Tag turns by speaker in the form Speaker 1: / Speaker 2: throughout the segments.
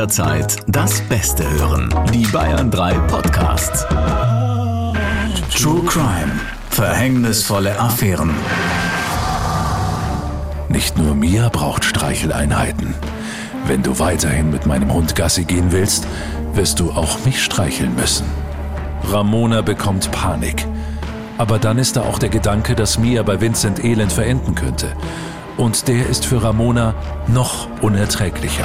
Speaker 1: jederzeit das Beste hören. Die Bayern 3 Podcasts. True Crime. Verhängnisvolle Affären.
Speaker 2: Nicht nur Mia braucht Streicheleinheiten. Wenn du weiterhin mit meinem Hund Gassi gehen willst, wirst du auch mich streicheln müssen. Ramona bekommt Panik. Aber dann ist da auch der Gedanke, dass Mia bei Vincent elend verenden könnte. Und der ist für Ramona noch unerträglicher.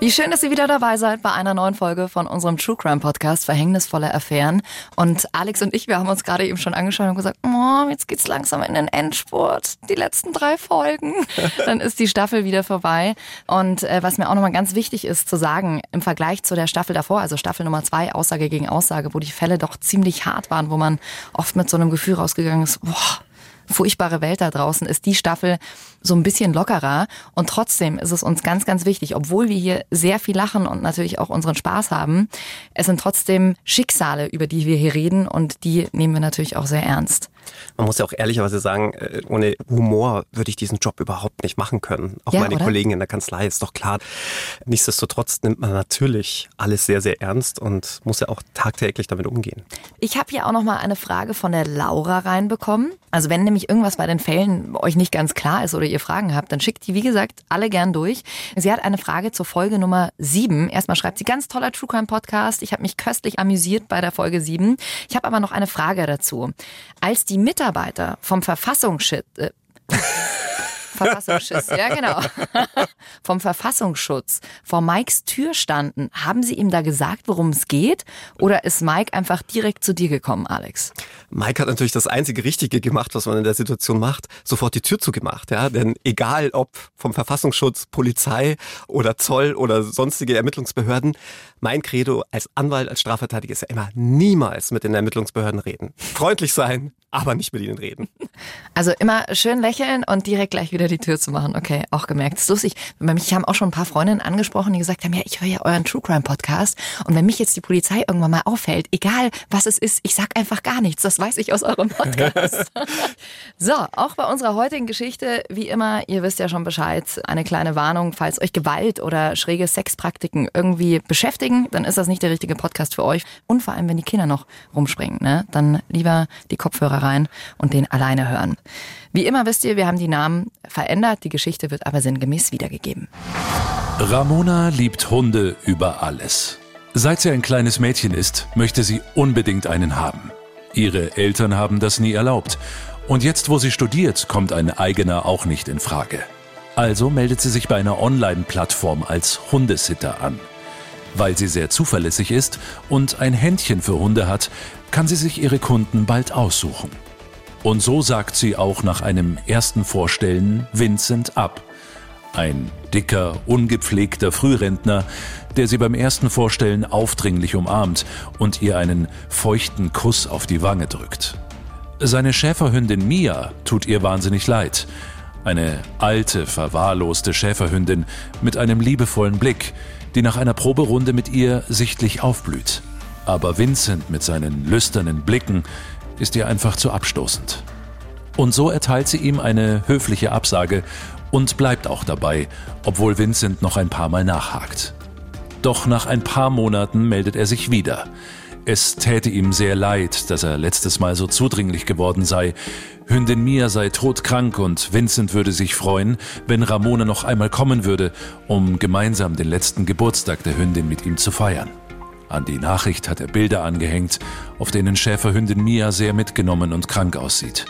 Speaker 3: Wie schön, dass ihr wieder dabei seid bei einer neuen Folge von unserem True Crime Podcast Verhängnisvolle Affären. Und Alex und ich, wir haben uns gerade eben schon angeschaut und gesagt, oh, jetzt geht's langsam in den Endspurt. Die letzten drei Folgen. Dann ist die Staffel wieder vorbei. Und äh, was mir auch nochmal ganz wichtig ist zu sagen, im Vergleich zu der Staffel davor, also Staffel Nummer zwei, Aussage gegen Aussage, wo die Fälle doch ziemlich hart waren, wo man oft mit so einem Gefühl rausgegangen ist, boah, furchtbare Welt da draußen ist die Staffel so ein bisschen lockerer. Und trotzdem ist es uns ganz, ganz wichtig, obwohl wir hier sehr viel lachen und natürlich auch unseren Spaß haben, es sind trotzdem Schicksale, über die wir hier reden und die nehmen wir natürlich auch sehr ernst.
Speaker 4: Man muss ja auch ehrlicherweise sagen, äh, ohne Humor würde ich diesen Job überhaupt nicht machen können. Auch
Speaker 3: Ja,
Speaker 4: meine
Speaker 3: oder?
Speaker 4: Kollegen in der Kanzlei ist doch klar. Nichtsdestotrotz nimmt man natürlich alles sehr, sehr ernst und muss ja auch tagtäglich damit umgehen.
Speaker 3: Ich habe hier auch noch mal eine Frage von der Laura reinbekommen. Also wenn nämlich irgendwas bei den Fällen euch nicht ganz klar ist oder ihr Fragen habt, dann schickt die, wie gesagt, alle gern durch. Sie hat eine Frage zur Folge Nummer 7. Erstmal schreibt sie, ganz toller True Crime Podcast. Ich habe mich köstlich amüsiert bei der Folge 7. Ich habe aber noch eine Frage dazu. Als die Mitarbeiter vom Verfassungsschutz... Äh, Verfassungsschutz, ja genau. Vom Verfassungsschutz vor Mikes Tür standen. Haben Sie ihm da gesagt, worum es geht? Oder ist Mike einfach direkt zu dir gekommen, Alex?
Speaker 4: Mike hat natürlich das einzige Richtige gemacht, was man in der Situation macht, sofort die Tür zugemacht. Ja? Denn egal ob vom Verfassungsschutz, Polizei oder Zoll oder sonstige Ermittlungsbehörden, mein Credo als Anwalt, als Strafverteidiger ist ja immer niemals mit den Ermittlungsbehörden reden. Freundlich sein, aber nicht mit ihnen reden.
Speaker 3: Also immer schön lächeln und direkt gleich wieder die Tür zu machen. Okay, auch gemerkt. Das ist lustig. Bei mich haben auch schon ein paar Freundinnen angesprochen, die gesagt haben, ja, ich höre ja euren True Crime Podcast und wenn mich jetzt die Polizei irgendwann mal auffällt, egal was es ist, ich sag einfach gar nichts. Das weiß ich aus eurem Podcast. so, auch bei unserer heutigen Geschichte, wie immer, ihr wisst ja schon Bescheid, eine kleine Warnung, falls euch Gewalt oder schräge Sexpraktiken irgendwie beschäftigen, dann ist das nicht der richtige Podcast für euch. Und vor allem, wenn die Kinder noch rumspringen, ne? dann lieber die Kopfhörer rein und den alleine hören. Wie immer wisst ihr, wir haben die Namen verändert, die Geschichte wird aber sinngemäß wiedergegeben.
Speaker 2: Ramona liebt Hunde über alles. Seit sie ein kleines Mädchen ist, möchte sie unbedingt einen haben. Ihre Eltern haben das nie erlaubt. Und jetzt, wo sie studiert, kommt ein eigener auch nicht in Frage. Also meldet sie sich bei einer Online-Plattform als Hundesitter an. Weil sie sehr zuverlässig ist und ein Händchen für Hunde hat, kann sie sich ihre Kunden bald aussuchen. Und so sagt sie auch nach einem ersten Vorstellen Vincent ab. Ein dicker, ungepflegter Frührentner, der sie beim ersten Vorstellen aufdringlich umarmt und ihr einen feuchten Kuss auf die Wange drückt. Seine Schäferhündin Mia tut ihr wahnsinnig leid. Eine alte, verwahrloste Schäferhündin mit einem liebevollen Blick, die nach einer Proberunde mit ihr sichtlich aufblüht. Aber Vincent mit seinen lüsternen Blicken ist ihr einfach zu abstoßend. Und so erteilt sie ihm eine höfliche Absage und bleibt auch dabei, obwohl Vincent noch ein paar Mal nachhakt. Doch nach ein paar Monaten meldet er sich wieder. Es täte ihm sehr leid, dass er letztes Mal so zudringlich geworden sei. Hündin Mia sei todkrank und Vincent würde sich freuen, wenn Ramona noch einmal kommen würde, um gemeinsam den letzten Geburtstag der Hündin mit ihm zu feiern. An die Nachricht hat er Bilder angehängt, auf denen Schäferhündin Mia sehr mitgenommen und krank aussieht.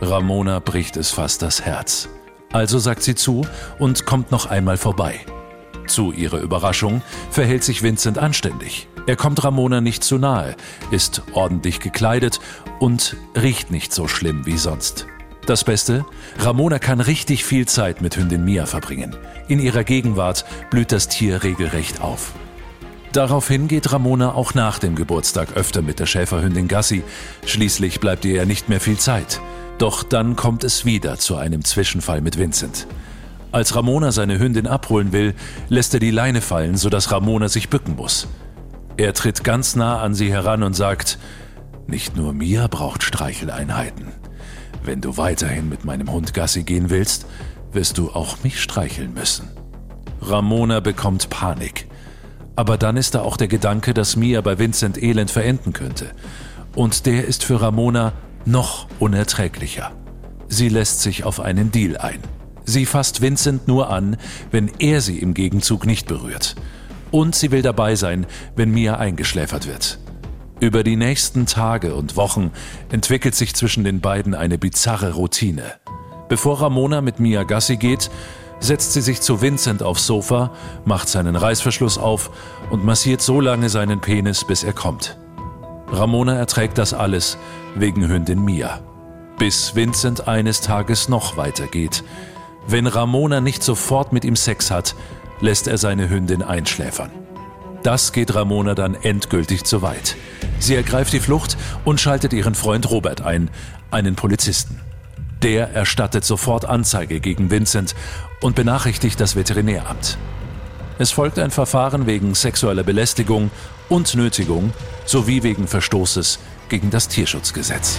Speaker 2: Ramona bricht es fast das Herz. Also sagt sie zu und kommt noch einmal vorbei. Zu ihrer Überraschung verhält sich Vincent anständig. Er kommt Ramona nicht zu nahe, ist ordentlich gekleidet und riecht nicht so schlimm wie sonst. Das Beste, Ramona kann richtig viel Zeit mit Hündin Mia verbringen. In ihrer Gegenwart blüht das Tier regelrecht auf. Daraufhin geht Ramona auch nach dem Geburtstag öfter mit der Schäferhündin Gassi. Schließlich bleibt ihr ja nicht mehr viel Zeit. Doch dann kommt es wieder zu einem Zwischenfall mit Vincent. Als Ramona seine Hündin abholen will, lässt er die Leine fallen, sodass Ramona sich bücken muss. Er tritt ganz nah an sie heran und sagt, nicht nur Mia braucht Streicheleinheiten. Wenn du weiterhin mit meinem Hund Gassi gehen willst, wirst du auch mich streicheln müssen. Ramona bekommt Panik. Aber dann ist da auch der Gedanke, dass Mia bei Vincent elend verenden könnte. Und der ist für Ramona noch unerträglicher. Sie lässt sich auf einen Deal ein. Sie fasst Vincent nur an, wenn er sie im Gegenzug nicht berührt. Und sie will dabei sein, wenn Mia eingeschläfert wird. Über die nächsten Tage und Wochen entwickelt sich zwischen den beiden eine bizarre Routine. Bevor Ramona mit Mia Gassi geht, setzt sie sich zu Vincent aufs Sofa, macht seinen Reißverschluss auf und massiert so lange seinen Penis, bis er kommt. Ramona erträgt das alles wegen Hündin Mia. Bis Vincent eines Tages noch weitergeht. Wenn Ramona nicht sofort mit ihm Sex hat, lässt er seine Hündin einschläfern. Das geht Ramona dann endgültig zu weit. Sie ergreift die Flucht und schaltet ihren Freund Robert ein, einen Polizisten. Der erstattet sofort Anzeige gegen Vincent und benachrichtigt das Veterinäramt. Es folgt ein Verfahren wegen sexueller Belästigung und Nötigung sowie wegen Verstoßes gegen das Tierschutzgesetz.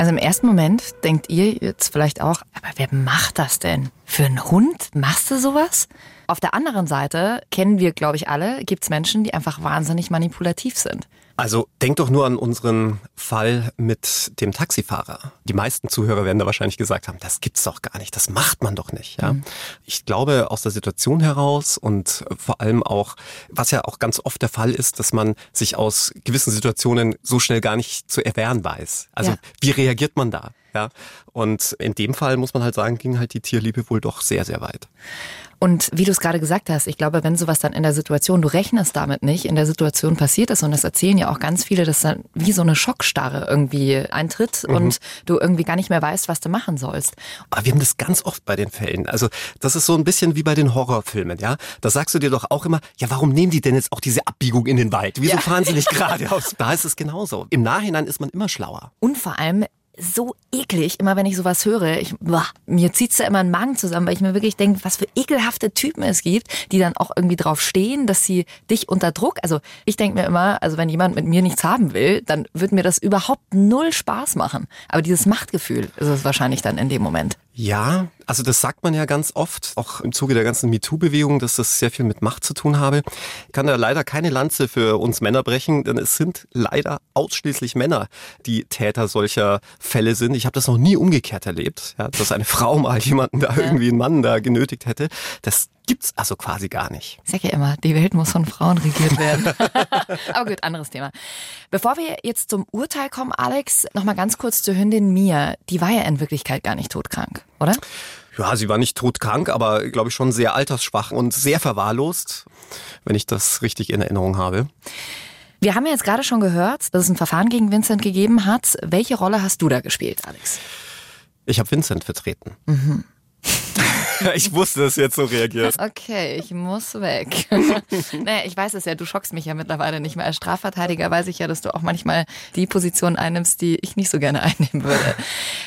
Speaker 3: Also im ersten Moment denkt ihr jetzt vielleicht auch, aber wer macht das denn? Für einen Hund machst du sowas? Auf der anderen Seite kennen wir, glaube ich, alle, gibt es Menschen, die einfach wahnsinnig manipulativ sind.
Speaker 4: Also denk doch nur an unseren Fall mit dem Taxifahrer. Die meisten Zuhörer werden da wahrscheinlich gesagt haben, das gibt's doch gar nicht, das macht man doch nicht. Ja? Mhm. Ich glaube, aus der Situation heraus und vor allem auch, was ja auch ganz oft der Fall ist, dass man sich aus gewissen Situationen so schnell gar nicht zu erwehren weiß. Also ja. wie reagiert man da? Ja, und in dem Fall muss man halt sagen, ging halt die Tierliebe wohl doch sehr, sehr weit.
Speaker 3: Und wie du es gerade gesagt hast, ich glaube, wenn sowas dann in der Situation, du rechnest damit nicht, in der Situation passiert ist, und das erzählen ja auch ganz viele, dass dann wie so eine Schockstarre irgendwie eintritt mhm. und du irgendwie gar nicht mehr weißt, was du machen sollst.
Speaker 4: Aber wir haben das ganz oft bei den Fällen. Also das ist so ein bisschen wie bei den Horrorfilmen, ja. Da sagst du dir doch auch immer, ja, warum nehmen die denn jetzt auch diese Abbiegung in den Wald? Wieso ja. fahren sie nicht geradeaus? Da ist es genauso. Im Nachhinein ist man immer schlauer.
Speaker 3: Und vor allem, so eklig, immer wenn ich sowas höre. Ich, boah, mir zieht's da immer einen Magen zusammen, weil ich mir wirklich denke, was für ekelhafte Typen es gibt, die dann auch irgendwie drauf stehen, dass sie dich unter Druck, also ich denke mir immer, also wenn jemand mit mir nichts haben will, dann wird mir das überhaupt null Spaß machen. Aber dieses Machtgefühl ist es wahrscheinlich dann in dem Moment.
Speaker 4: Ja, also das sagt man ja ganz oft, auch im Zuge der ganzen MeToo-Bewegung, dass das sehr viel mit Macht zu tun habe. Ich kann da leider keine Lanze für uns Männer brechen, denn es sind leider ausschließlich Männer, die Täter solcher Fälle sind. Ich habe das noch nie umgekehrt erlebt, ja, dass eine Frau mal jemanden da irgendwie einen Mann da genötigt hätte. Das gibt's also quasi gar nicht.
Speaker 3: Ich sag ja immer, die Welt muss von Frauen regiert werden. Aber gut, anderes Thema. Bevor wir jetzt zum Urteil kommen, Alex, nochmal ganz kurz zur Hündin Mia. Die war ja in Wirklichkeit gar nicht todkrank, oder?
Speaker 4: Ja, sie war nicht todkrank, aber glaube ich schon sehr altersschwach und sehr verwahrlost, wenn ich das richtig in Erinnerung habe.
Speaker 3: Wir haben ja jetzt gerade schon gehört, dass es ein Verfahren gegen Vincent gegeben hat. Welche Rolle hast du da gespielt, Alex?
Speaker 4: Ich habe Vincent vertreten. Mhm. ich wusste, dass du jetzt so reagierst.
Speaker 3: Okay, ich muss weg. naja, ich weiß es ja, du schockst mich ja mittlerweile nicht mehr. Als Strafverteidiger weiß ich ja, dass du auch manchmal die Position einnimmst, die ich nicht so gerne einnehmen würde.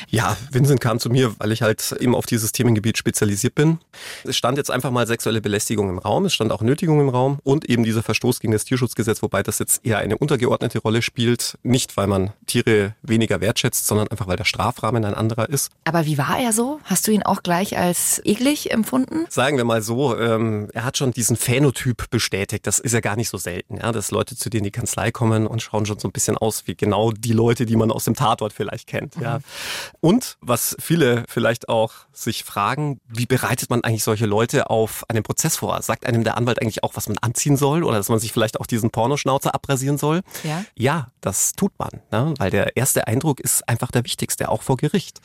Speaker 4: Ja, Vincent kam zu mir, weil ich halt eben auf dieses Themengebiet spezialisiert bin. Es stand jetzt einfach mal sexuelle Belästigung im Raum, es stand auch Nötigung im Raum und eben dieser Verstoß gegen das Tierschutzgesetz, wobei das jetzt eher eine untergeordnete Rolle spielt. Nicht, weil man Tiere weniger wertschätzt, sondern einfach, weil der Strafrahmen ein anderer ist.
Speaker 3: Aber wie war er so? Hast du ihn auch gleich als eklig empfunden?
Speaker 4: Sagen wir mal so, ähm, er hat schon diesen Phänotyp bestätigt. Das ist ja gar nicht so selten, ja, dass Leute zu dir in die Kanzlei kommen und schauen schon so ein bisschen aus wie genau die Leute, die man aus dem Tatort vielleicht kennt. Mhm. Ja. Und was viele vielleicht auch sich fragen, wie bereitet man eigentlich solche Leute auf einen Prozess vor? Sagt einem der Anwalt eigentlich auch, was man anziehen soll oder dass man sich vielleicht auch diesen Pornoschnauzer abrasieren soll?
Speaker 3: Ja,
Speaker 4: ja das tut man, ne? weil der erste Eindruck ist einfach der wichtigste, auch vor Gericht.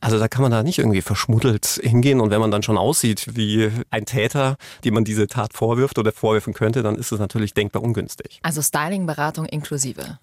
Speaker 4: Also da kann man da nicht irgendwie verschmuddelt hingehen und wenn man dann schon aussieht wie ein Täter, dem man diese Tat vorwirft oder vorwerfen könnte, dann ist es natürlich denkbar ungünstig.
Speaker 3: Also Styling-Beratung inklusive.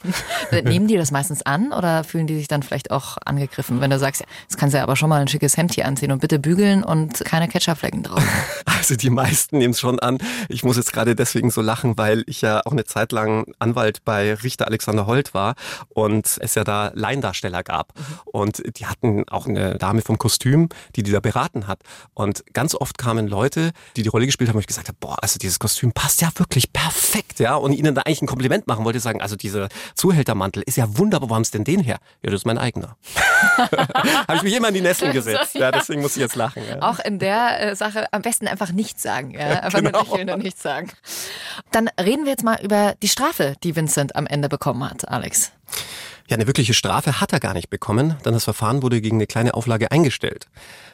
Speaker 3: Nehmen die das meistens an oder fühlen die sich dann vielleicht auch angegriffen, wenn du sagst, jetzt kannst du ja aber schon mal ein schickes Hemd hier anziehen und bitte bügeln und keine Ketchupflecken drauf.
Speaker 4: Also die meisten nehmen es schon an. Ich muss jetzt gerade deswegen so lachen, weil ich ja auch eine Zeit lang Anwalt bei Richter Alexander Holt war und es ja da Laiendarsteller gab. Mhm. Und die hatten auch eine Dame vom Kostüm, die die da beraten hat. Und Und ganz oft kamen Leute, die die Rolle gespielt haben, wo ich gesagt habe, boah, also dieses Kostüm passt ja wirklich perfekt, ja. Und ihnen da eigentlich ein Kompliment machen wollte, sagen, also dieser Zuhältermantel ist ja wunderbar, wo haben Sie denn den her? Ja, das ist mein eigener. habe ich mich immer in die Nesseln gesetzt. Ja, deswegen muss ich jetzt lachen. Ja.
Speaker 3: Auch in der äh, Sache am besten einfach nichts sagen, ja. Einfach genau. ich will nur nichts sagen. Dann reden wir jetzt mal über die Strafe, die Vincent am Ende bekommen hat, Alex.
Speaker 4: Ja, eine wirkliche Strafe hat er gar nicht bekommen, denn das Verfahren wurde gegen eine kleine Auflage eingestellt.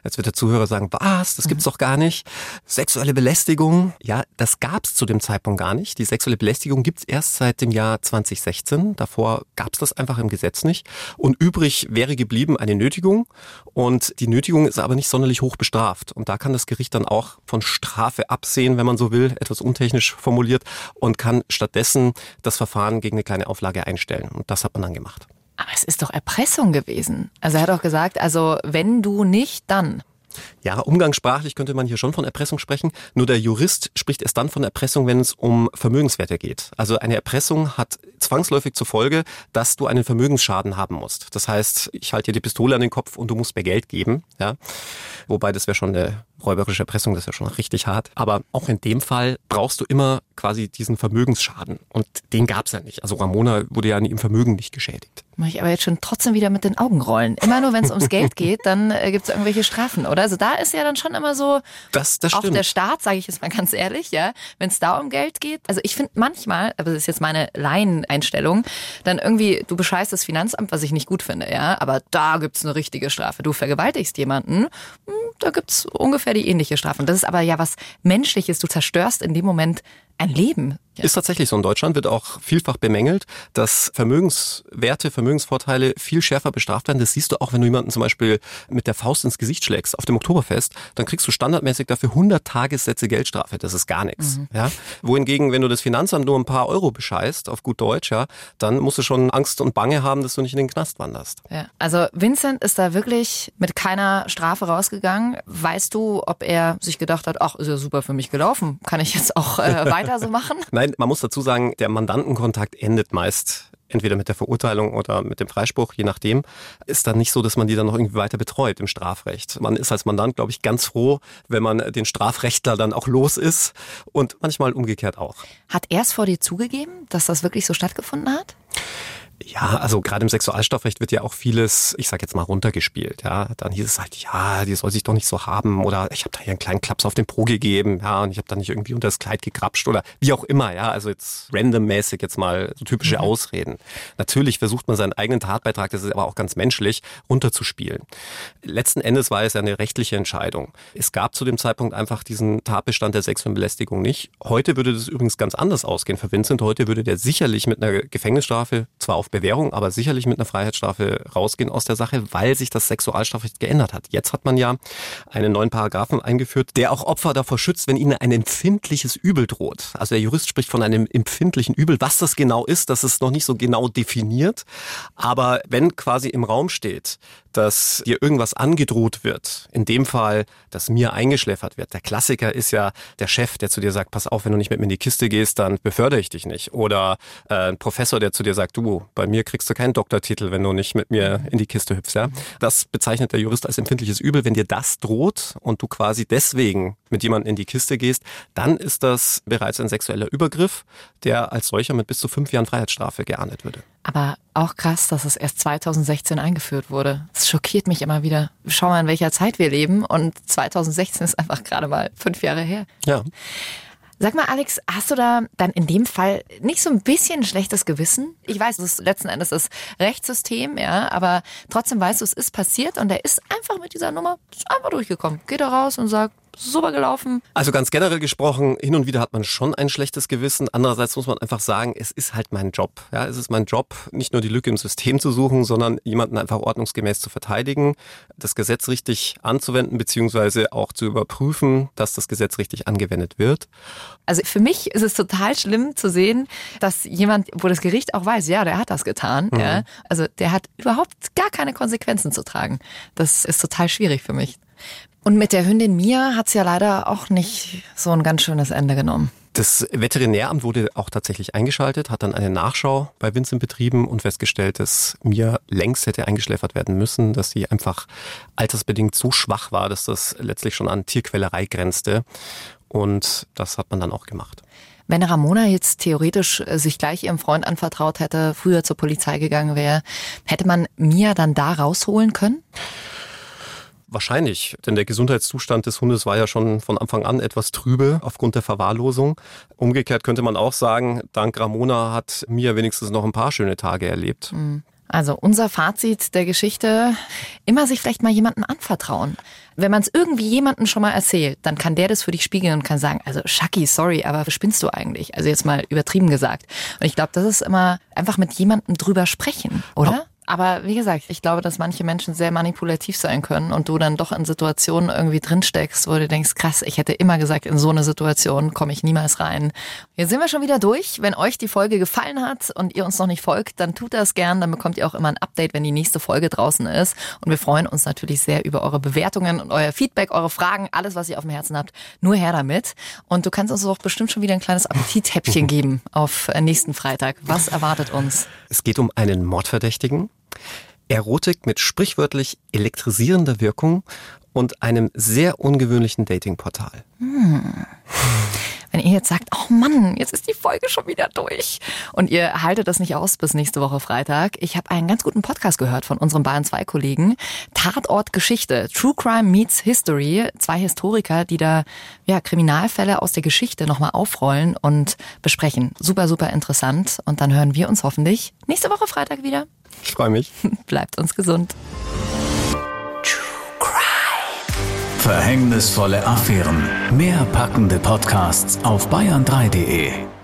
Speaker 4: Jetzt wird der Zuhörer sagen, was, das gibt's mhm. doch gar nicht. Sexuelle Belästigung, ja, das gab's zu dem Zeitpunkt gar nicht. Die sexuelle Belästigung gibt's erst seit dem Jahr 2016. Davor gab's das einfach im Gesetz nicht. Und übrig wäre geblieben eine Nötigung. Und die Nötigung ist aber nicht sonderlich hoch bestraft. Und da kann das Gericht dann auch von Strafe absehen, wenn man so will, etwas untechnisch formuliert, und kann stattdessen das Verfahren gegen eine kleine Auflage einstellen. Und das hat man dann gemacht.
Speaker 3: Aber es ist doch Erpressung gewesen. Also er hat auch gesagt, also wenn du nicht, dann.
Speaker 4: Ja, umgangssprachlich könnte man hier schon von Erpressung sprechen. Nur der Jurist spricht erst dann von Erpressung, wenn es um Vermögenswerte geht. Also eine Erpressung hat zwangsläufig zur Folge, dass du einen Vermögensschaden haben musst. Das heißt, ich halte dir die Pistole an den Kopf und du musst mir Geld geben. Ja? Wobei das wäre schon eine räuberische Erpressung, das ist ja schon richtig hart. Aber auch in dem Fall brauchst du immer quasi diesen Vermögensschaden. Und den gab es ja nicht. Also Ramona wurde ja an ihrem Vermögen nicht geschädigt.
Speaker 3: Muss ich aber jetzt schon trotzdem wieder mit den Augen rollen. Immer nur, wenn es ums Geld geht, dann äh, gibt es irgendwelche Strafen, oder? Also da ist ja dann schon immer so,
Speaker 4: das, das
Speaker 3: auch der Staat, sage ich jetzt mal ganz ehrlich, ja, wenn es da um Geld geht. Also ich finde manchmal, aber das ist jetzt meine Laieneinstellung, dann irgendwie, du bescheißt das Finanzamt, was ich nicht gut finde, ja, aber da gibt es eine richtige Strafe. Du vergewaltigst jemanden, hm, da gibt es ungefähr die ähnliche Strafe. Und das ist aber ja was Menschliches. Du zerstörst in dem Moment ein Leben.
Speaker 4: Ja. Ist tatsächlich so. In Deutschland wird auch vielfach bemängelt, dass Vermögenswerte, Vermögensvorteile viel schärfer bestraft werden. Das siehst du auch, wenn du jemanden zum Beispiel mit der Faust ins Gesicht schlägst auf dem Oktoberfest, dann kriegst du standardmäßig dafür 100 Tagessätze Geldstrafe. Das ist gar nichts. Mhm. Ja? Wohingegen, wenn du das Finanzamt nur ein paar Euro bescheißt, auf gut Deutsch, ja, dann musst du schon Angst und Bange haben, dass du nicht in den Knast wanderst.
Speaker 3: Ja. Also Vincent ist da wirklich mit keiner Strafe rausgegangen. Weißt du, ob er sich gedacht hat, ach, ist ja super für mich gelaufen, kann ich jetzt auch äh, weiter so machen?
Speaker 4: Nein, man muss dazu sagen, der Mandantenkontakt endet meist entweder mit der Verurteilung oder mit dem Freispruch, je nachdem, ist dann nicht so, dass man die dann noch irgendwie weiter betreut im Strafrecht. Man ist als Mandant, glaube ich, ganz froh, wenn man den Strafrechtler dann auch los ist und manchmal umgekehrt auch.
Speaker 3: Hat er es vor dir zugegeben, dass das wirklich so stattgefunden hat?
Speaker 4: Ja, also gerade im Sexualstrafrecht wird ja auch vieles, ich sag jetzt mal, runtergespielt. Ja, dann hieß es halt, ja, die soll sich doch nicht so haben oder ich habe da hier einen kleinen Klaps auf den Po gegeben, ja, und ich habe da nicht irgendwie unter das Kleid gekrapscht oder wie auch immer, ja, also jetzt randommäßig jetzt mal so typische mhm. Ausreden. Natürlich versucht man seinen eigenen Tatbeitrag, das ist aber auch ganz menschlich, runterzuspielen. Letzten Endes war es ja eine rechtliche Entscheidung. Es gab zu dem Zeitpunkt einfach diesen Tatbestand der sexuellen Belästigung nicht. Heute würde das übrigens ganz anders ausgehen für Vincent. Heute würde der sicherlich mit einer Gefängnisstrafe zwar auf auf Bewährung, aber sicherlich mit einer Freiheitsstrafe rausgehen aus der Sache, weil sich das Sexualstrafrecht geändert hat. Jetzt hat man ja einen neuen Paragraphen eingeführt, der auch Opfer davor schützt, wenn ihnen ein empfindliches Übel droht. Also der Jurist spricht von einem empfindlichen Übel. Was das genau ist, das ist noch nicht so genau definiert. Aber wenn quasi im Raum steht, dass dir irgendwas angedroht wird, in dem Fall, dass mir eingeschläfert wird. Der Klassiker ist ja der Chef, der zu dir sagt, pass auf, wenn du nicht mit mir in die Kiste gehst, dann befördere ich dich nicht. Oder äh, ein Professor, der zu dir sagt, du, bei mir kriegst du keinen Doktortitel, wenn du nicht mit mir in die Kiste hüpfst. Ja? Das bezeichnet der Jurist als empfindliches Übel. Wenn dir das droht und du quasi deswegen mit jemandem in die Kiste gehst, dann ist das bereits ein sexueller Übergriff, der als solcher mit bis zu fünf Jahren Freiheitsstrafe geahndet würde.
Speaker 3: Aber auch krass, dass es erst 2016 eingeführt wurde. Es schockiert mich immer wieder. Schau mal, in welcher Zeit wir leben und 2016 ist einfach gerade mal fünf Jahre her.
Speaker 4: Ja.
Speaker 3: Sag mal, Alex, hast du da dann in dem Fall nicht so ein bisschen schlechtes Gewissen? Ich weiß, es ist letzten Endes das Rechtssystem, ja, aber trotzdem weißt du, es ist passiert und er ist einfach mit dieser Nummer einfach durchgekommen. Geht da raus und sagt, super gelaufen.
Speaker 4: Also ganz generell gesprochen, hin und wieder hat man schon ein schlechtes Gewissen. Andererseits muss man einfach sagen, es ist halt mein Job. Ja, es ist mein Job, nicht nur die Lücke im System zu suchen, sondern jemanden einfach ordnungsgemäß zu verteidigen, das Gesetz richtig anzuwenden, beziehungsweise auch zu überprüfen, dass das Gesetz richtig angewendet wird.
Speaker 3: Also für mich ist es total schlimm zu sehen, dass jemand, wo das Gericht auch weiß, ja, der hat das getan. Mhm. Ja, also der hat überhaupt gar keine Konsequenzen zu tragen. Das ist total schwierig für mich. Und mit der Hündin Mia hat's ja leider auch nicht so ein ganz schönes Ende genommen.
Speaker 4: Das Veterinäramt wurde auch tatsächlich eingeschaltet, hat dann eine Nachschau bei Vincent betrieben und festgestellt, dass mir längst hätte eingeschläfert werden müssen, dass sie einfach altersbedingt so schwach war, dass das letztlich schon an Tierquälerei grenzte. Und das hat man dann auch gemacht.
Speaker 3: Wenn Ramona jetzt theoretisch äh, sich gleich ihrem Freund anvertraut hätte, früher zur Polizei gegangen wäre, hätte man Mia dann da rausholen können?
Speaker 4: Wahrscheinlich, denn der Gesundheitszustand des Hundes war ja schon von Anfang an etwas trübe aufgrund der Verwahrlosung. Umgekehrt könnte man auch sagen, dank Ramona hat Mia wenigstens noch ein paar schöne Tage erlebt.
Speaker 3: Mhm. Also unser Fazit der Geschichte, immer sich vielleicht mal jemanden anvertrauen. Wenn man es irgendwie jemandem schon mal erzählt, dann kann der das für dich spiegeln und kann sagen, also Shaki, sorry, aber was spinnst du eigentlich? Also jetzt mal übertrieben gesagt. Und ich glaube, das ist immer einfach mit jemandem drüber sprechen, oder? Aber wie gesagt, ich glaube, dass manche Menschen sehr manipulativ sein können und du dann doch in Situationen irgendwie drinsteckst, wo du denkst, krass, ich hätte immer gesagt, in so eine Situation komme ich niemals rein. Jetzt sind wir schon wieder durch. Wenn euch die Folge gefallen hat und ihr uns noch nicht folgt, dann tut das gern. Dann bekommt ihr auch immer ein Update, wenn die nächste Folge draußen ist. Und wir freuen uns natürlich sehr über eure Bewertungen und euer Feedback, eure Fragen, alles, was ihr auf dem Herzen habt. Nur her damit. Und du kannst uns auch bestimmt schon wieder ein kleines Appetithäppchen geben auf nächsten Freitag. Was erwartet uns?
Speaker 4: Es geht um einen Mordverdächtigen Erotik mit sprichwörtlich elektrisierender Wirkung und einem sehr ungewöhnlichen Datingportal. Hm.
Speaker 3: Wenn ihr jetzt sagt, oh Mann, jetzt ist die Folge schon wieder durch und ihr haltet das nicht aus bis nächste Woche Freitag. Ich habe einen ganz guten Podcast gehört von unserem Bayern 2 Kollegen. Tatort Geschichte, True Crime meets History. Zwei Historiker, die da ja, Kriminalfälle aus der Geschichte nochmal aufrollen und besprechen. Super, super interessant. Und dann hören wir uns hoffentlich nächste Woche Freitag wieder.
Speaker 4: Ich freue mich.
Speaker 3: Bleibt uns gesund.
Speaker 1: Verhängnisvolle Affären. Mehr packende Podcasts auf bayern3.de.